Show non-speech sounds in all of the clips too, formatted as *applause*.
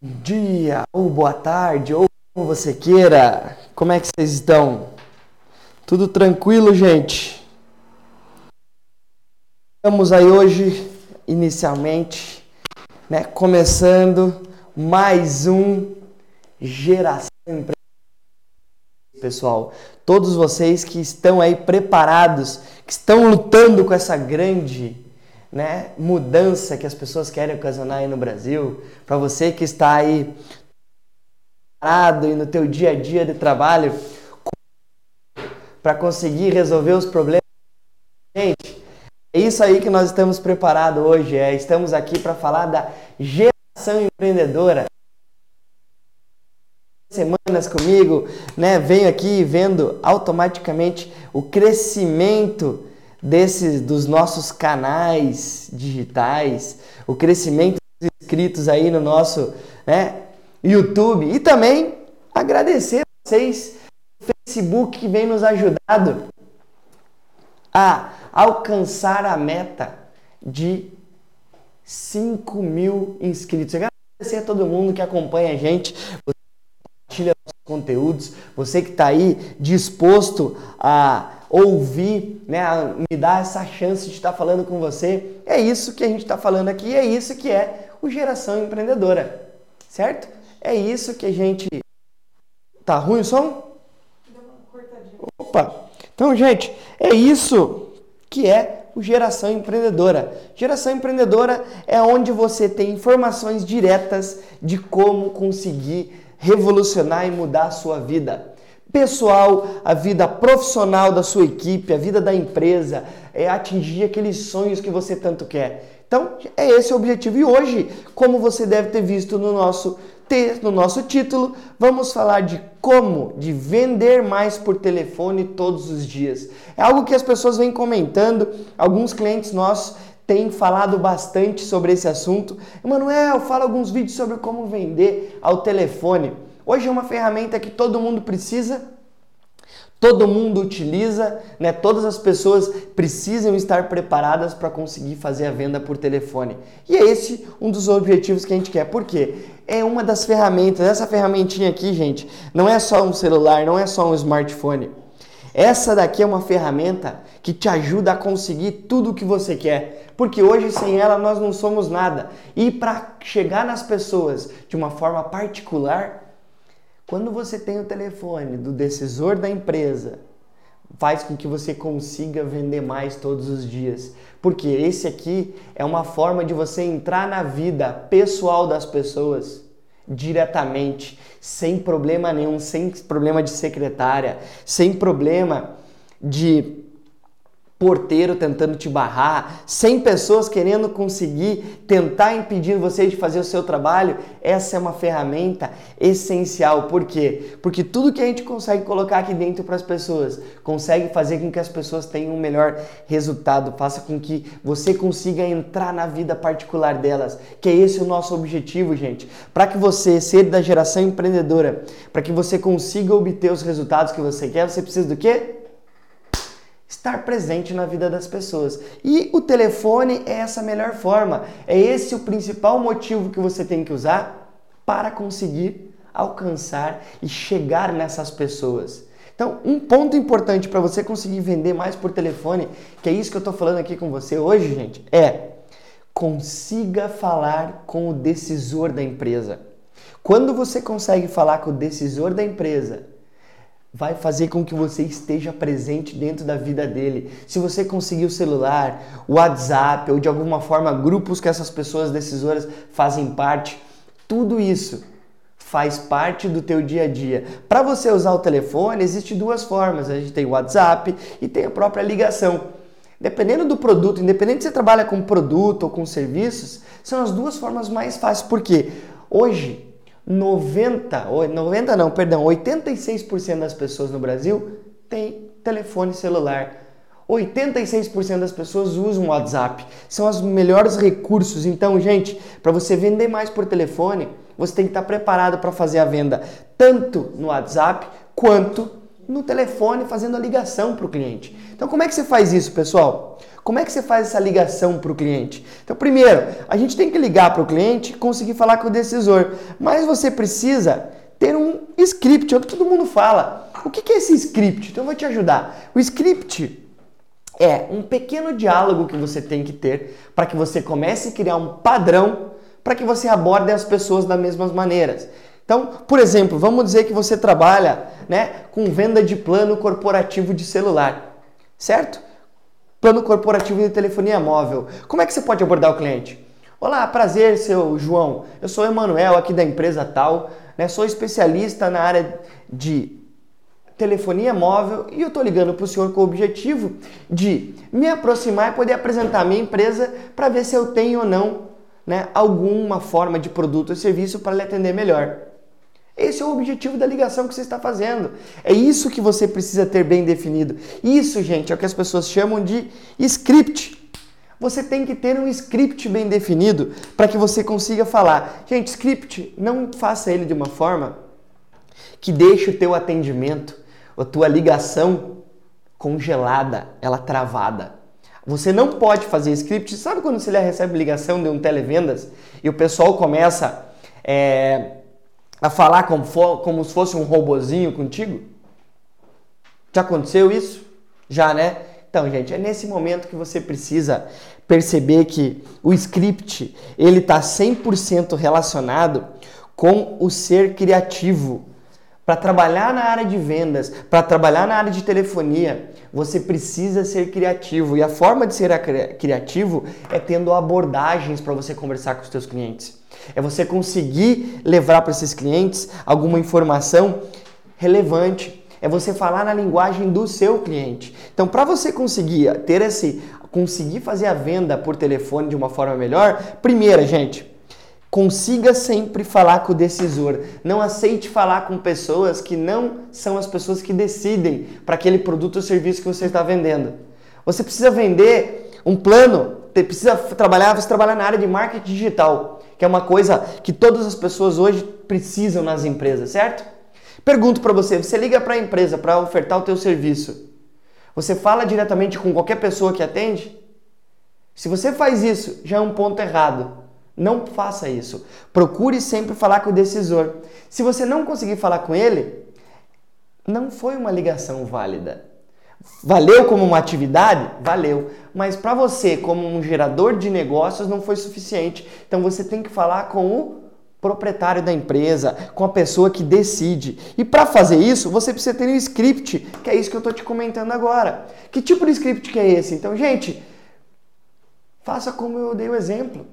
dia, ou boa tarde, ou como você queira. Como é que vocês estão? Tudo tranquilo, gente? Estamos aí hoje, inicialmente, né, começando mais um Geração Empreendedora. Pessoal, todos vocês que estão aí preparados, que estão lutando com essa grande né, mudança que as pessoas querem ocasionar aí no Brasil, para você que está aí parado e no teu dia a dia de trabalho para conseguir resolver os problemas. Gente, é isso aí que nós estamos preparados hoje. É, estamos aqui para falar da geração empreendedora. Semanas comigo, né? Venho aqui vendo automaticamente o crescimento desses dos nossos canais digitais, o crescimento dos inscritos aí no nosso né, YouTube e também agradecer a vocês o Facebook que vem nos ajudado a alcançar a meta de 5 mil inscritos. Eu agradecer a todo mundo que acompanha a gente, você que compartilha os conteúdos, você que está aí disposto a ouvir, né, me dar essa chance de estar falando com você. É isso que a gente está falando aqui, é isso que é o Geração Empreendedora, certo? É isso que a gente. Tá ruim o som? Opa! Então, gente, é isso que é o Geração Empreendedora. Geração Empreendedora é onde você tem informações diretas de como conseguir revolucionar e mudar a sua vida pessoal, a vida profissional da sua equipe, a vida da empresa, é atingir aqueles sonhos que você tanto quer. Então, é esse o objetivo. E hoje, como você deve ter visto no nosso texto, no nosso título, vamos falar de como de vender mais por telefone todos os dias. É algo que as pessoas vêm comentando, alguns clientes nossos têm falado bastante sobre esse assunto. Emanuel, fala alguns vídeos sobre como vender ao telefone. Hoje é uma ferramenta que todo mundo precisa, todo mundo utiliza, né? Todas as pessoas precisam estar preparadas para conseguir fazer a venda por telefone. E é esse um dos objetivos que a gente quer. Por quê? É uma das ferramentas. Essa ferramentinha aqui, gente, não é só um celular, não é só um smartphone. Essa daqui é uma ferramenta que te ajuda a conseguir tudo o que você quer, porque hoje sem ela nós não somos nada. E para chegar nas pessoas de uma forma particular, quando você tem o telefone do decisor da empresa, faz com que você consiga vender mais todos os dias. Porque esse aqui é uma forma de você entrar na vida pessoal das pessoas diretamente, sem problema nenhum, sem problema de secretária, sem problema de porteiro tentando te barrar, 100 pessoas querendo conseguir tentar impedir você de fazer o seu trabalho, essa é uma ferramenta essencial. Por quê? Porque tudo que a gente consegue colocar aqui dentro para as pessoas consegue fazer com que as pessoas tenham um melhor resultado, faça com que você consiga entrar na vida particular delas, que é esse o nosso objetivo, gente. Para que você seja da geração empreendedora, para que você consiga obter os resultados que você quer, você precisa do quê? Estar presente na vida das pessoas. E o telefone é essa melhor forma. É esse o principal motivo que você tem que usar para conseguir alcançar e chegar nessas pessoas. Então, um ponto importante para você conseguir vender mais por telefone, que é isso que eu estou falando aqui com você hoje, gente, é consiga falar com o decisor da empresa. Quando você consegue falar com o decisor da empresa, vai fazer com que você esteja presente dentro da vida dele. Se você conseguir o celular, o WhatsApp ou de alguma forma grupos que essas pessoas decisoras fazem parte, tudo isso faz parte do teu dia a dia. Para você usar o telefone, existe duas formas. A gente tem o WhatsApp e tem a própria ligação. Dependendo do produto, independente se você trabalha com produto ou com serviços, são as duas formas mais fáceis. Porque hoje 90, 90 não, perdão, 86% das pessoas no Brasil têm telefone celular. 86% das pessoas usam o WhatsApp. São os melhores recursos. Então, gente, para você vender mais por telefone, você tem que estar preparado para fazer a venda tanto no WhatsApp quanto no telefone fazendo a ligação para o cliente. Então, como é que você faz isso, pessoal? Como é que você faz essa ligação para o cliente? Então, primeiro, a gente tem que ligar para o cliente e conseguir falar com o decisor, mas você precisa ter um script, é o que todo mundo fala. O que é esse script? Então, eu vou te ajudar. O script é um pequeno diálogo que você tem que ter para que você comece a criar um padrão para que você aborde as pessoas das mesmas maneiras. Então, por exemplo, vamos dizer que você trabalha né, com venda de plano corporativo de celular, certo? Plano corporativo de telefonia móvel. Como é que você pode abordar o cliente? Olá, prazer, seu João. Eu sou Emanuel aqui da empresa tal, né? Sou especialista na área de telefonia móvel e eu estou ligando para o senhor com o objetivo de me aproximar e poder apresentar a minha empresa para ver se eu tenho ou não né, alguma forma de produto ou serviço para lhe atender melhor. Esse é o objetivo da ligação que você está fazendo. É isso que você precisa ter bem definido. Isso, gente, é o que as pessoas chamam de script. Você tem que ter um script bem definido para que você consiga falar. Gente, script, não faça ele de uma forma que deixe o teu atendimento, a tua ligação congelada, ela travada. Você não pode fazer script. Sabe quando você recebe ligação de um televendas e o pessoal começa é, a falar como, for, como se fosse um robozinho contigo? Já aconteceu isso? Já, né? Então, gente, é nesse momento que você precisa perceber que o script ele está 100% relacionado com o ser criativo. Para trabalhar na área de vendas, para trabalhar na área de telefonia, você precisa ser criativo. E a forma de ser criativo é tendo abordagens para você conversar com os seus clientes. É você conseguir levar para esses clientes alguma informação relevante. É você falar na linguagem do seu cliente. Então, para você conseguir ter esse, conseguir fazer a venda por telefone de uma forma melhor, primeira, gente, consiga sempre falar com o decisor. Não aceite falar com pessoas que não são as pessoas que decidem para aquele produto ou serviço que você está vendendo. Você precisa vender um plano, precisa trabalhar, você trabalhar na área de marketing digital que é uma coisa que todas as pessoas hoje precisam nas empresas, certo? Pergunto para você, você liga para a empresa para ofertar o teu serviço. Você fala diretamente com qualquer pessoa que atende? Se você faz isso, já é um ponto errado. Não faça isso. Procure sempre falar com o decisor. Se você não conseguir falar com ele, não foi uma ligação válida. Valeu como uma atividade? Valeu. Mas para você, como um gerador de negócios, não foi suficiente. Então você tem que falar com o proprietário da empresa, com a pessoa que decide. E para fazer isso, você precisa ter um script, que é isso que eu estou te comentando agora. Que tipo de script que é esse? Então, gente, faça como eu dei o exemplo.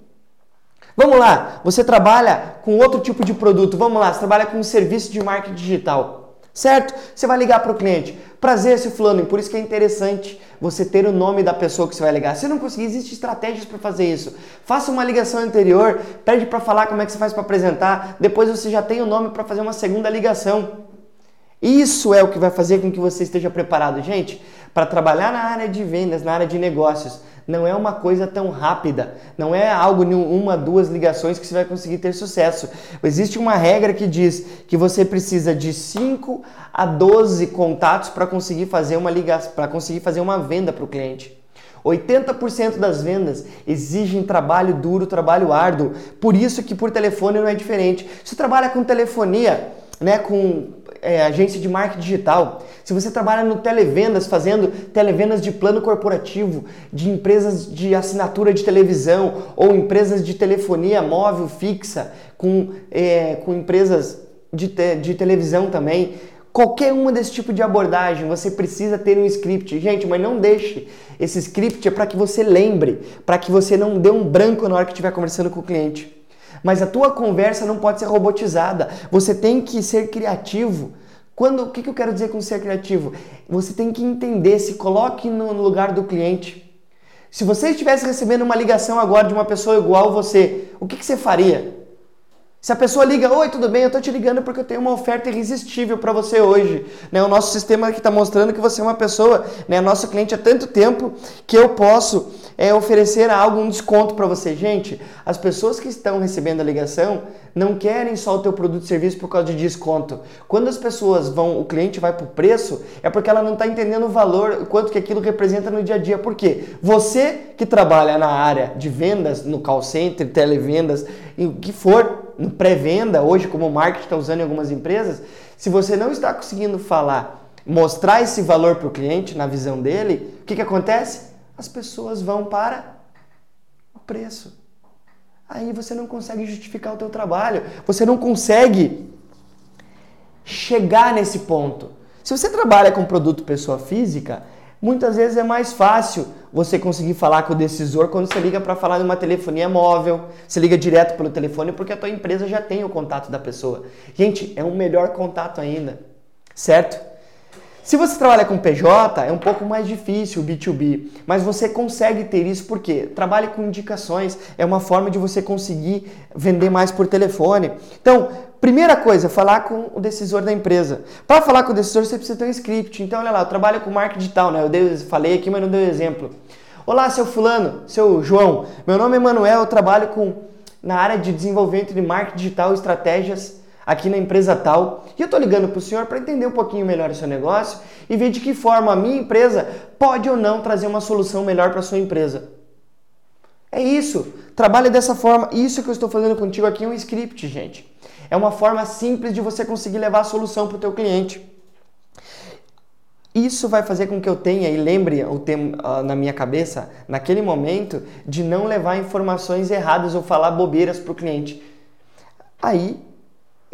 Vamos lá, você trabalha com outro tipo de produto. Vamos lá, você trabalha com um serviço de marketing digital certo? Você vai ligar para o cliente. Prazer, seu fulano, e por isso que é interessante você ter o nome da pessoa que você vai ligar. Se não conseguir, existem estratégias para fazer isso. Faça uma ligação anterior, pede para falar como é que você faz para apresentar, depois você já tem o nome para fazer uma segunda ligação. Isso é o que vai fazer com que você esteja preparado, gente, para trabalhar na área de vendas, na área de negócios não é uma coisa tão rápida, não é algo em uma, duas ligações que você vai conseguir ter sucesso. Existe uma regra que diz que você precisa de 5 a 12 contatos para conseguir fazer uma ligação, para conseguir fazer uma venda para o cliente. 80% das vendas exigem trabalho duro, trabalho árduo. Por isso que por telefone não é diferente. Se trabalha com telefonia, né, com é, agência de marketing digital, se você trabalha no televendas, fazendo televendas de plano corporativo, de empresas de assinatura de televisão ou empresas de telefonia móvel fixa, com, é, com empresas de, te, de televisão também, qualquer uma desse tipo de abordagem, você precisa ter um script. Gente, mas não deixe. Esse script é para que você lembre, para que você não dê um branco na hora que estiver conversando com o cliente. Mas a tua conversa não pode ser robotizada. Você tem que ser criativo. Quando, o que, que eu quero dizer com ser criativo? Você tem que entender, se coloque no lugar do cliente. Se você estivesse recebendo uma ligação agora de uma pessoa igual a você, o que, que você faria? Se a pessoa liga, oi, tudo bem? Eu tô te ligando porque eu tenho uma oferta irresistível para você hoje. Né? O nosso sistema aqui está mostrando que você é uma pessoa, né? nosso cliente há tanto tempo que eu posso é, oferecer algo, um desconto para você. Gente, as pessoas que estão recebendo a ligação não querem só o teu produto e serviço por causa de desconto. Quando as pessoas vão, o cliente vai para o preço, é porque ela não está entendendo o valor, quanto que aquilo representa no dia a dia. Por quê? Você que trabalha na área de vendas, no call center, televendas, e o que for, no pré-venda, hoje como o marketing está usando em algumas empresas, se você não está conseguindo falar, mostrar esse valor para o cliente na visão dele, o que, que acontece? As pessoas vão para o preço aí você não consegue justificar o teu trabalho, você não consegue chegar nesse ponto. Se você trabalha com produto pessoa física, muitas vezes é mais fácil você conseguir falar com o decisor quando você liga para falar numa telefonia móvel, você liga direto pelo telefone porque a tua empresa já tem o contato da pessoa. Gente, é um melhor contato ainda, certo? Se você trabalha com PJ, é um pouco mais difícil o B2B, mas você consegue ter isso porque trabalha com indicações, é uma forma de você conseguir vender mais por telefone. Então, primeira coisa, falar com o decisor da empresa. Para falar com o decisor, você precisa ter um script. Então, olha lá, eu trabalho com marketing digital, né? Eu dei, falei aqui, mas não dei exemplo. Olá, seu fulano, seu João. Meu nome é Manuel, eu trabalho com na área de desenvolvimento de marketing digital e estratégias aqui na empresa tal. E eu estou ligando para o senhor para entender um pouquinho melhor o seu negócio e ver de que forma a minha empresa pode ou não trazer uma solução melhor para a sua empresa. É isso. Trabalhe dessa forma. Isso que eu estou fazendo contigo aqui é um script, gente. É uma forma simples de você conseguir levar a solução para o teu cliente. Isso vai fazer com que eu tenha e lembre o tema uh, na minha cabeça, naquele momento, de não levar informações erradas ou falar bobeiras para o cliente. Aí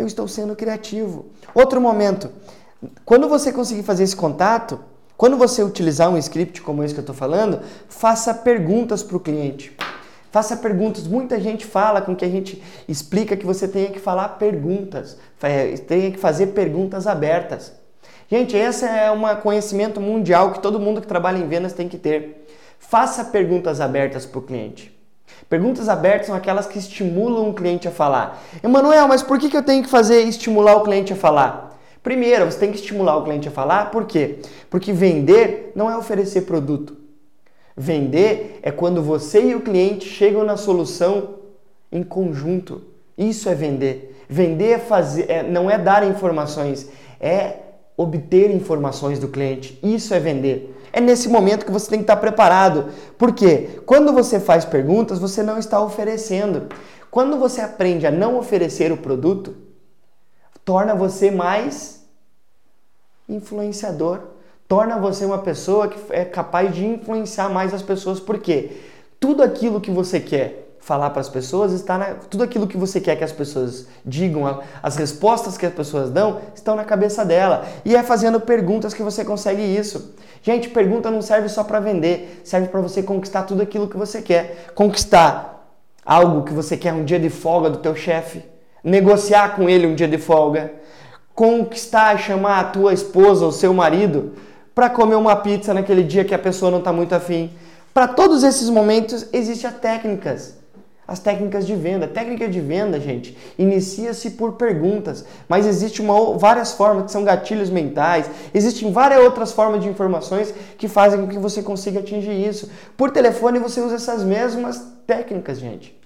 eu estou sendo criativo. Outro momento, quando você conseguir fazer esse contato, quando você utilizar um script como esse que eu estou falando, faça perguntas para o cliente. Faça perguntas. Muita gente fala com que a gente explica que você tenha que falar perguntas, tenha que fazer perguntas abertas. Gente, esse é um conhecimento mundial que todo mundo que trabalha em vendas tem que ter. Faça perguntas abertas para o cliente. Perguntas abertas são aquelas que estimulam o cliente a falar. Emanuel, mas por que eu tenho que fazer estimular o cliente a falar? Primeiro, você tem que estimular o cliente a falar, por quê? Porque vender não é oferecer produto. Vender é quando você e o cliente chegam na solução em conjunto. Isso é vender. Vender é fazer, é, não é dar informações, é obter informações do cliente. Isso é vender. É nesse momento que você tem que estar preparado. Porque quando você faz perguntas, você não está oferecendo. Quando você aprende a não oferecer o produto, torna você mais influenciador, torna você uma pessoa que é capaz de influenciar mais as pessoas. Porque tudo aquilo que você quer falar para as pessoas está na, tudo aquilo que você quer que as pessoas digam, as respostas que as pessoas dão estão na cabeça dela. E é fazendo perguntas que você consegue isso. Gente, pergunta não serve só para vender, serve para você conquistar tudo aquilo que você quer. Conquistar algo que você quer um dia de folga do teu chefe, negociar com ele um dia de folga, conquistar, chamar a tua esposa ou seu marido para comer uma pizza naquele dia que a pessoa não está muito afim. Para todos esses momentos existem as técnicas as técnicas de venda. técnica de venda, gente, inicia-se por perguntas, mas existe uma, várias formas que são gatilhos mentais, existem várias outras formas de informações que fazem com que você consiga atingir isso. Por telefone você usa essas mesmas técnicas, gente.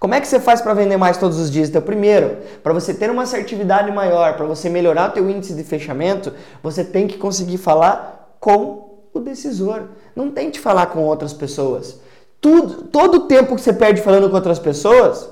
Como é que você faz para vender mais todos os dias? Então, primeiro, para você ter uma assertividade maior, para você melhorar o teu índice de fechamento, você tem que conseguir falar com o decisor. Não tente falar com outras pessoas tudo, todo o tempo que você perde falando com outras pessoas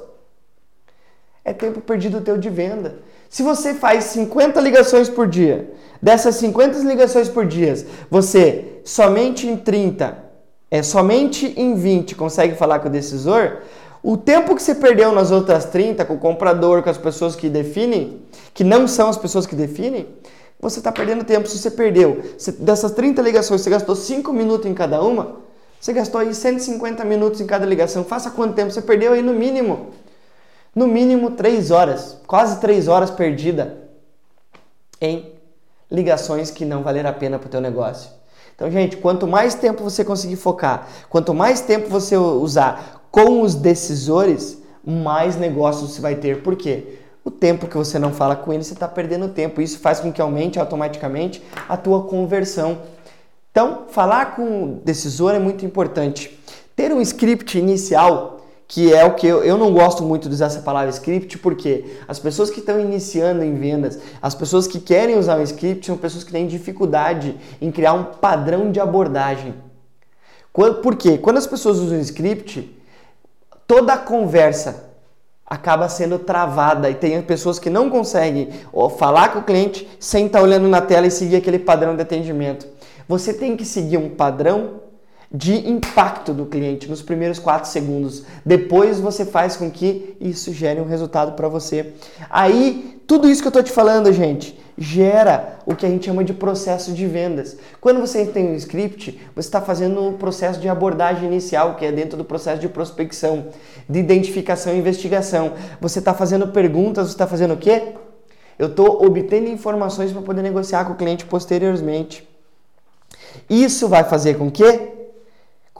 é tempo perdido teu de venda. Se você faz 50 ligações por dia, dessas 50 ligações por dia, você somente em 30, é somente em 20 consegue falar com o decisor, o tempo que você perdeu nas outras 30 com o comprador, com as pessoas que definem, que não são as pessoas que definem, você está perdendo tempo. Se você perdeu, dessas 30 ligações, você gastou 5 minutos em cada uma, você gastou aí 150 minutos em cada ligação. Faça quanto tempo? Você perdeu aí no mínimo. No mínimo 3 horas. Quase 3 horas perdida em ligações que não valeram a pena para o teu negócio. Então, gente, quanto mais tempo você conseguir focar, quanto mais tempo você usar com os decisores, mais negócios você vai ter. Por quê? O tempo que você não fala com ele, você está perdendo tempo. Isso faz com que aumente automaticamente a tua conversão. Então, falar com o decisor é muito importante. Ter um script inicial que é o que eu, eu não gosto muito de usar essa palavra script, porque as pessoas que estão iniciando em vendas, as pessoas que querem usar um script, são pessoas que têm dificuldade em criar um padrão de abordagem. Por quê? Quando as pessoas usam script, toda a conversa acaba sendo travada e tem pessoas que não conseguem falar com o cliente sem estar olhando na tela e seguir aquele padrão de atendimento. Você tem que seguir um padrão de impacto do cliente nos primeiros 4 segundos. Depois você faz com que isso gere um resultado para você. Aí, tudo isso que eu estou te falando, gente, gera o que a gente chama de processo de vendas. Quando você tem um script, você está fazendo um processo de abordagem inicial, que é dentro do processo de prospecção, de identificação e investigação. Você está fazendo perguntas, você está fazendo o quê? Eu estou obtendo informações para poder negociar com o cliente posteriormente. Isso vai fazer com que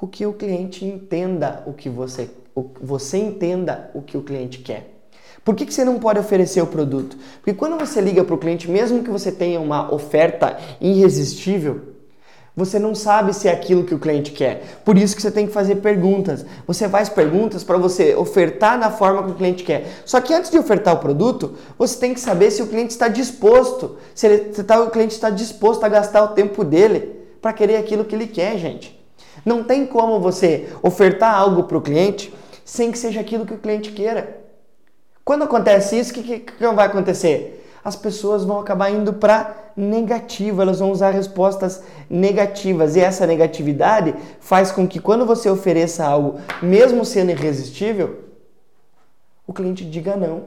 com que o cliente entenda o que você, o, você entenda o que o cliente quer. Por que, que você não pode oferecer o produto? Porque quando você liga para o cliente, mesmo que você tenha uma oferta irresistível, você não sabe se é aquilo que o cliente quer. Por isso que você tem que fazer perguntas. Você faz perguntas para você ofertar da forma que o cliente quer. Só que antes de ofertar o produto, você tem que saber se o cliente está disposto, se, ele, se tá, o cliente está disposto a gastar o tempo dele para querer aquilo que ele quer, gente. Não tem como você ofertar algo para o cliente sem que seja aquilo que o cliente queira. Quando acontece isso, o que, que, que vai acontecer? As pessoas vão acabar indo para negativo, elas vão usar respostas negativas. E essa negatividade faz com que quando você ofereça algo, mesmo sendo irresistível, o cliente diga não.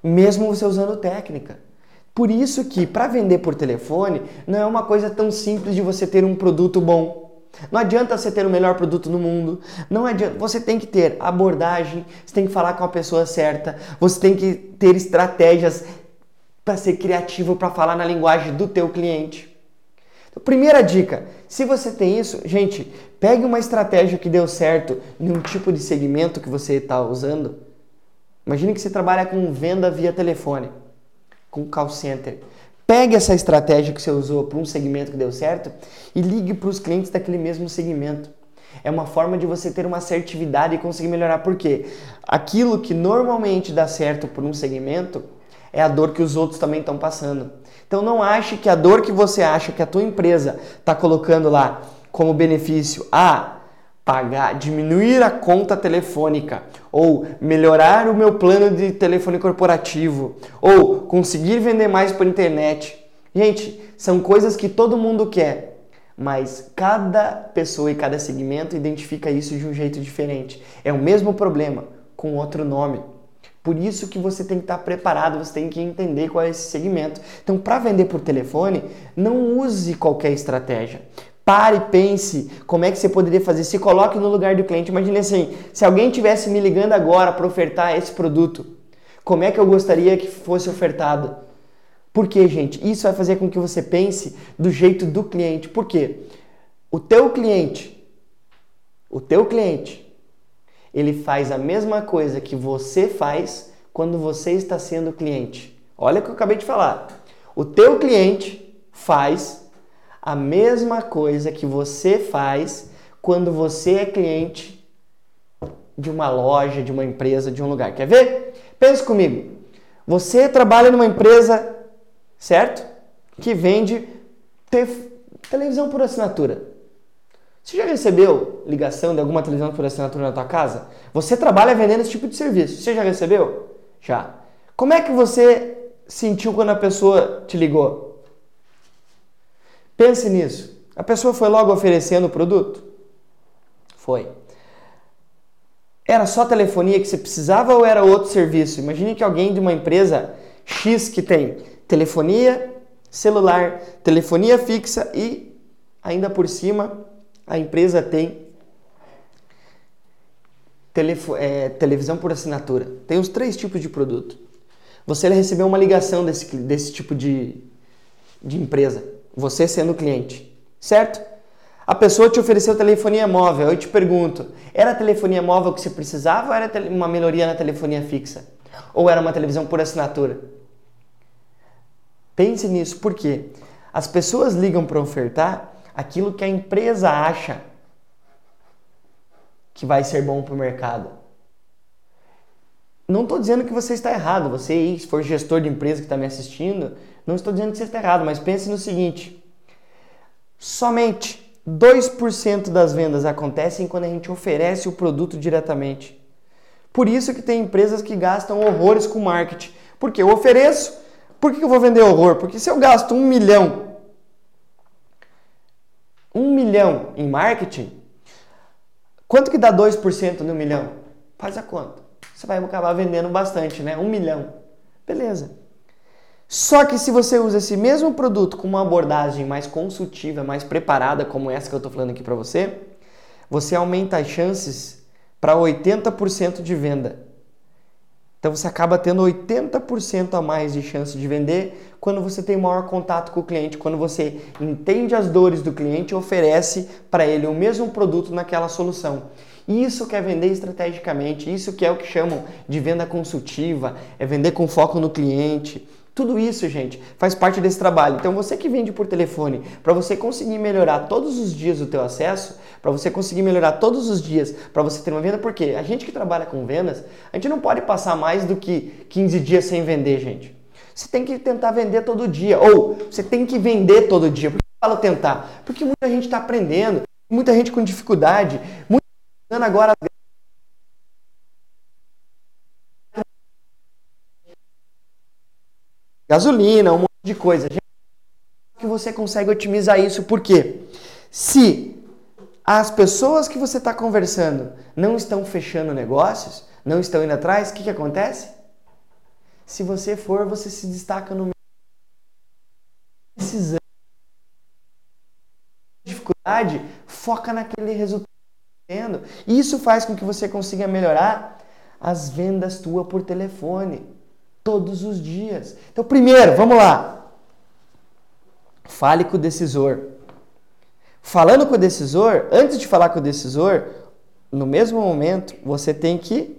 Mesmo você usando técnica. Por isso que para vender por telefone não é uma coisa tão simples de você ter um produto bom. Não adianta você ter o melhor produto no mundo. Não adianta. Você tem que ter abordagem, você tem que falar com a pessoa certa, você tem que ter estratégias para ser criativo, para falar na linguagem do teu cliente. Então, primeira dica, se você tem isso, gente, pegue uma estratégia que deu certo em um tipo de segmento que você está usando. Imagine que você trabalha com venda via telefone com o call center. Pegue essa estratégia que você usou para um segmento que deu certo e ligue para os clientes daquele mesmo segmento. É uma forma de você ter uma assertividade e conseguir melhorar. Por quê? Aquilo que normalmente dá certo por um segmento é a dor que os outros também estão passando. Então não ache que a dor que você acha que a tua empresa está colocando lá como benefício, ah, pagar, diminuir a conta telefônica, ou melhorar o meu plano de telefone corporativo, ou conseguir vender mais por internet. Gente, são coisas que todo mundo quer, mas cada pessoa e cada segmento identifica isso de um jeito diferente. É o mesmo problema com outro nome. Por isso que você tem que estar preparado, você tem que entender qual é esse segmento. Então, para vender por telefone, não use qualquer estratégia. Pare, pense como é que você poderia fazer. Se coloque no lugar do cliente. Imagine assim: se alguém tivesse me ligando agora para ofertar esse produto, como é que eu gostaria que fosse ofertado? Por quê, gente? Isso vai fazer com que você pense do jeito do cliente. Por quê? O teu cliente, o teu cliente, ele faz a mesma coisa que você faz quando você está sendo cliente. Olha o que eu acabei de falar. O teu cliente faz a mesma coisa que você faz quando você é cliente de uma loja, de uma empresa, de um lugar. Quer ver? Pense comigo. Você trabalha numa empresa, certo? Que vende televisão por assinatura. Você já recebeu ligação de alguma televisão por assinatura na tua casa? Você trabalha vendendo esse tipo de serviço. Você já recebeu? Já. Como é que você sentiu quando a pessoa te ligou? Pense nisso. A pessoa foi logo oferecendo o produto? Foi. Era só telefonia que você precisava ou era outro serviço? Imagine que alguém de uma empresa X que tem telefonia celular, telefonia fixa e ainda por cima a empresa tem é, televisão por assinatura. Tem os três tipos de produto. Você recebeu uma ligação desse, desse tipo de, de empresa você sendo cliente, certo? A pessoa te ofereceu telefonia móvel, eu te pergunto, era a telefonia móvel que você precisava ou era uma melhoria na telefonia fixa? Ou era uma televisão por assinatura? Pense nisso, porque as pessoas ligam para ofertar aquilo que a empresa acha que vai ser bom para o mercado. Não estou dizendo que você está errado, você, se for gestor de empresa que está me assistindo, não estou dizendo que você está errado, mas pense no seguinte: somente 2% das vendas acontecem quando a gente oferece o produto diretamente. Por isso que tem empresas que gastam horrores com marketing. Porque eu ofereço, por que eu vou vender horror? Porque se eu gasto um milhão, um milhão em marketing, quanto que dá 2% no milhão? Faz a conta. Você vai acabar vendendo bastante, né? Um milhão. Beleza. Só que se você usa esse mesmo produto com uma abordagem mais consultiva, mais preparada, como essa que eu estou falando aqui para você, você aumenta as chances para 80% de venda. Então você acaba tendo 80% a mais de chance de vender quando você tem maior contato com o cliente, quando você entende as dores do cliente e oferece para ele o mesmo produto naquela solução. Isso que é vender estrategicamente, isso que é o que chamam de venda consultiva, é vender com foco no cliente. Tudo isso, gente, faz parte desse trabalho. Então, você que vende por telefone, para você conseguir melhorar todos os dias o teu acesso, para você conseguir melhorar todos os dias, para você ter uma venda, porque a gente que trabalha com vendas, a gente não pode passar mais do que 15 dias sem vender, gente. Você tem que tentar vender todo dia, ou você tem que vender todo dia. Por que eu falo tentar? Porque muita gente está aprendendo, muita gente com dificuldade, muita gente agora gasolina, um monte de coisa. Que você consegue otimizar isso, porque se as pessoas que você está conversando não estão fechando negócios, não estão indo atrás, o que, que acontece? Se você for, você se destaca no precisando dificuldade, foca naquele resultado. E isso faz com que você consiga melhorar as vendas tua por telefone todos os dias. Então, primeiro, vamos lá. Fale com o decisor. Falando com o decisor, antes de falar com o decisor, no mesmo momento, você tem que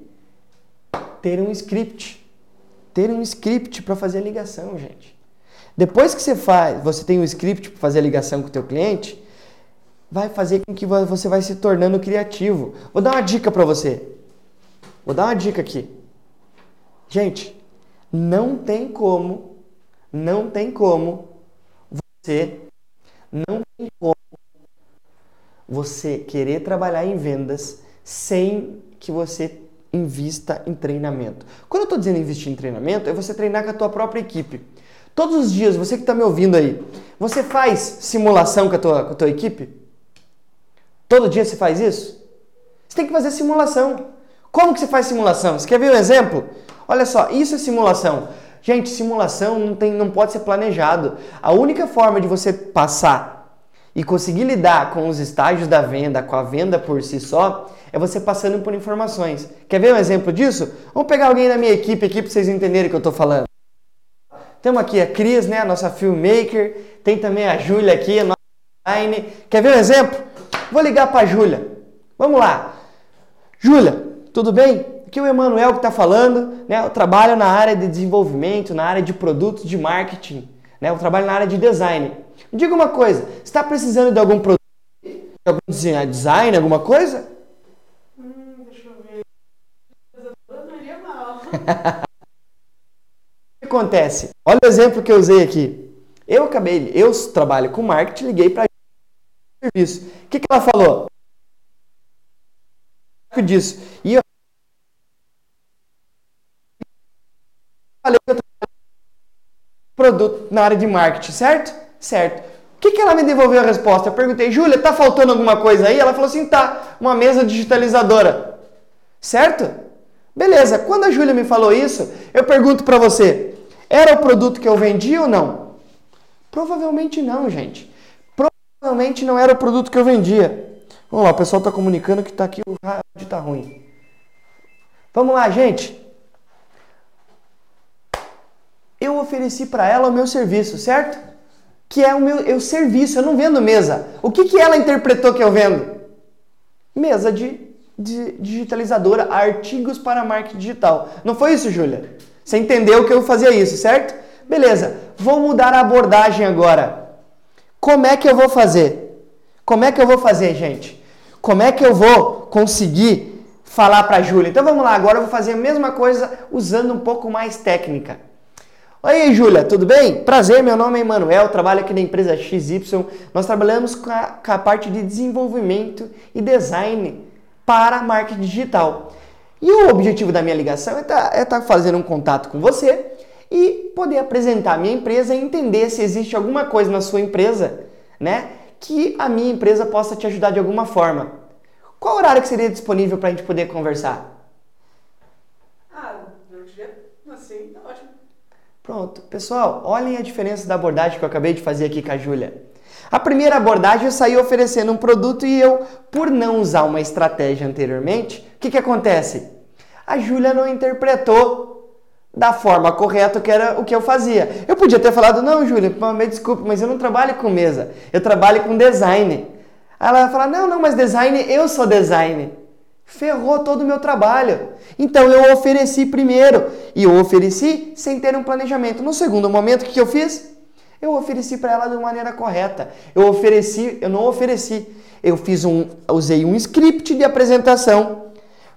ter um script. Ter um script para fazer a ligação, gente. Depois que você faz, você tem um script para fazer a ligação com o teu cliente, vai fazer com que você vai se tornando criativo. Vou dar uma dica para você. Vou dar uma dica aqui. Gente, não tem como, não tem como você, não tem como você querer trabalhar em vendas sem que você invista em treinamento. Quando eu estou dizendo investir em treinamento, é você treinar com a tua própria equipe. Todos os dias, você que está me ouvindo aí, você faz simulação com a, tua, com a tua equipe? Todo dia você faz isso? Você tem que fazer simulação. Como que você faz simulação? Você quer ver um exemplo? Olha só, isso é simulação. Gente, simulação não, tem, não pode ser planejado. A única forma de você passar e conseguir lidar com os estágios da venda, com a venda por si só, é você passando por informações. Quer ver um exemplo disso? Vamos pegar alguém da minha equipe aqui para vocês entenderem o que eu estou falando. Temos aqui a Cris, né, a nossa filmmaker. Tem também a Júlia aqui, a nossa design. Quer ver um exemplo? Vou ligar para a Júlia. Vamos lá. Júlia, tudo bem? Aqui o Emanuel que está falando, né? Eu trabalho na área de desenvolvimento, na área de produtos de marketing, né? Eu trabalho na área de design. Me diga uma coisa, está precisando de algum produto, de algum design, alguma coisa? Hum, deixa eu ver. *laughs* o que acontece? Olha o exemplo que eu usei aqui. Eu acabei, eu trabalho com marketing, liguei para serviço. O que, que ela falou? disso. E eu falei que eu produto na área de marketing, certo? Certo. O que, que ela me devolveu a resposta? Eu perguntei, Júlia, tá faltando alguma coisa aí? Ela falou assim, tá, uma mesa digitalizadora. Certo? Beleza. Quando a Júlia me falou isso, eu pergunto para você, era o produto que eu vendi ou não? Provavelmente não, gente. Provavelmente não era o produto que eu vendia. Vamos lá, o pessoal está comunicando que está aqui o rádio está ruim. Vamos lá, gente eu ofereci para ela o meu serviço, certo? Que é o meu eu serviço, eu não vendo mesa. O que, que ela interpretou que eu vendo? Mesa de, de digitalizadora, artigos para marketing digital. Não foi isso, Júlia? Você entendeu que eu fazia isso, certo? Beleza, vou mudar a abordagem agora. Como é que eu vou fazer? Como é que eu vou fazer, gente? Como é que eu vou conseguir falar para a Júlia? Então vamos lá, agora eu vou fazer a mesma coisa usando um pouco mais técnica. Oi, Júlia, tudo bem? Prazer, meu nome é Emanuel, trabalho aqui na empresa XY. Nós trabalhamos com a, com a parte de desenvolvimento e design para marketing digital. E o objetivo da minha ligação é estar tá, é tá fazendo um contato com você e poder apresentar a minha empresa e entender se existe alguma coisa na sua empresa, né, que a minha empresa possa te ajudar de alguma forma. Qual horário que seria disponível para a gente poder conversar? Pronto. Pessoal, olhem a diferença da abordagem que eu acabei de fazer aqui com a Júlia. A primeira abordagem eu saí oferecendo um produto e eu, por não usar uma estratégia anteriormente, o que, que acontece? A Júlia não interpretou da forma correta que era o que eu fazia. Eu podia ter falado, não, Júlia, me desculpe, mas eu não trabalho com mesa, eu trabalho com design. Aí ela vai falar, não, não, mas design, eu sou design ferrou todo o meu trabalho. Então eu ofereci primeiro e eu ofereci sem ter um planejamento. No segundo momento, o que eu fiz? Eu ofereci para ela de maneira correta. Eu ofereci, eu não ofereci, eu fiz um, usei um script de apresentação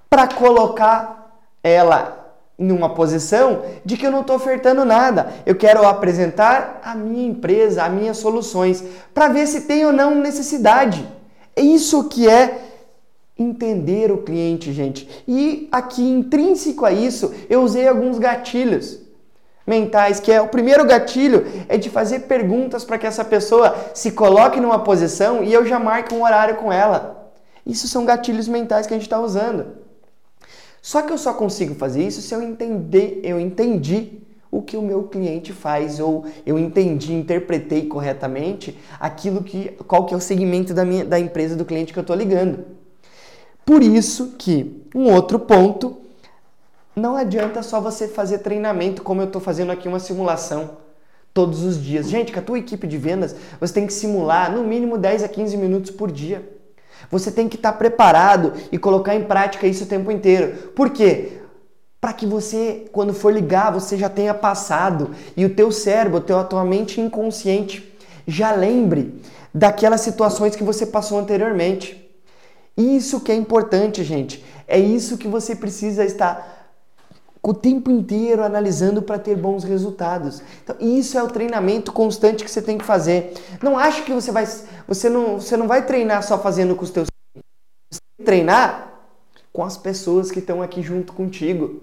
para colocar ela numa posição de que eu não estou ofertando nada. Eu quero apresentar a minha empresa, as minhas soluções, para ver se tem ou não necessidade. É isso que é entender o cliente, gente. E aqui intrínseco a isso, eu usei alguns gatilhos mentais, que é o primeiro gatilho é de fazer perguntas para que essa pessoa se coloque numa posição e eu já marque um horário com ela. Isso são gatilhos mentais que a gente está usando. Só que eu só consigo fazer isso se eu entender, eu entendi o que o meu cliente faz ou eu entendi, interpretei corretamente aquilo que qual que é o segmento da minha da empresa do cliente que eu estou ligando. Por isso que um outro ponto, não adianta só você fazer treinamento como eu estou fazendo aqui uma simulação todos os dias. Gente, com a tua equipe de vendas, você tem que simular no mínimo 10 a 15 minutos por dia. Você tem que estar preparado e colocar em prática isso o tempo inteiro. Por quê? Para que você, quando for ligar, você já tenha passado e o teu cérebro, a tua mente inconsciente já lembre daquelas situações que você passou anteriormente. Isso que é importante, gente. É isso que você precisa estar o tempo inteiro analisando para ter bons resultados. Então, isso é o treinamento constante que você tem que fazer. Não ache que você vai você não, você não vai treinar só fazendo com os teus você tem que treinar com as pessoas que estão aqui junto contigo.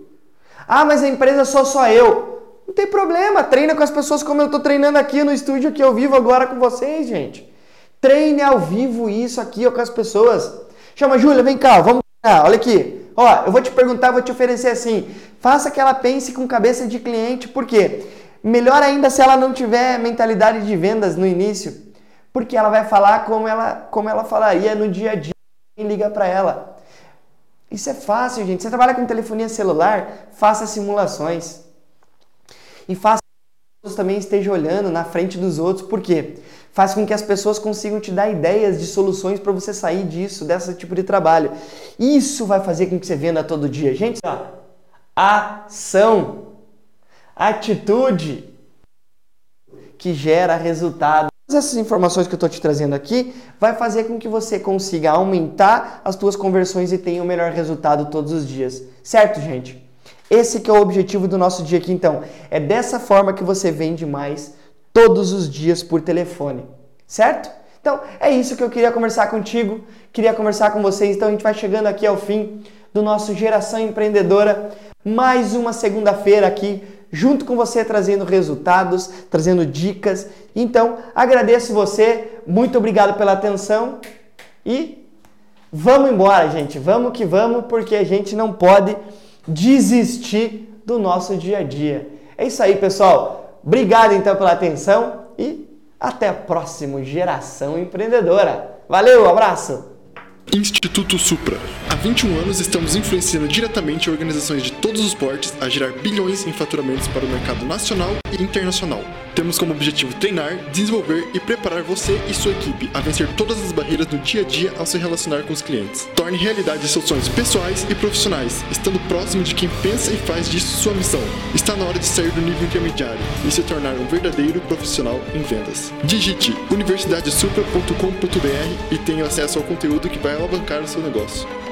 Ah, mas a empresa sou só eu. Não tem problema, treina com as pessoas como eu estou treinando aqui no estúdio que eu vivo agora com vocês, gente. Treine ao vivo isso aqui ó, com as pessoas. Chama, Júlia, vem cá, vamos cá, olha aqui. Ó, eu vou te perguntar, vou te oferecer assim. Faça que ela pense com cabeça de cliente, por quê? Melhor ainda se ela não tiver mentalidade de vendas no início, porque ela vai falar como ela, como ela falaria no dia a dia, quem liga para ela. Isso é fácil, gente. Você trabalha com telefonia celular, faça simulações. E faça que os também esteja olhando na frente dos outros, por quê? Faz com que as pessoas consigam te dar ideias de soluções para você sair disso, desse tipo de trabalho. Isso vai fazer com que você venda todo dia. Gente, ó, ação, atitude que gera resultado. Essas informações que eu estou te trazendo aqui vai fazer com que você consiga aumentar as suas conversões e tenha o um melhor resultado todos os dias. Certo, gente? Esse que é o objetivo do nosso dia aqui, então. É dessa forma que você vende mais todos os dias por telefone, certo? Então é isso que eu queria conversar contigo, queria conversar com vocês. Então a gente vai chegando aqui ao fim do nosso Geração Empreendedora, mais uma segunda-feira aqui junto com você trazendo resultados, trazendo dicas. Então agradeço você, muito obrigado pela atenção e vamos embora, gente. Vamos que vamos, porque a gente não pode desistir do nosso dia a dia. É isso aí, pessoal. Obrigado então pela atenção e até a próxima Geração Empreendedora. Valeu, abraço! Instituto Supra. Há 21 anos estamos influenciando diretamente organizações de todos os portes a gerar bilhões em faturamentos para o mercado nacional e internacional. Temos como objetivo treinar, desenvolver e preparar você e sua equipe a vencer todas as barreiras no dia a dia ao se relacionar com os clientes. Torne realidade seus sonhos pessoais e profissionais, estando próximo de quem pensa e faz disso sua missão. Está na hora de sair do nível intermediário e se tornar um verdadeiro profissional em vendas. Digite universidadesupra.com.br e tenha acesso ao conteúdo que vai alavancar o seu negócio.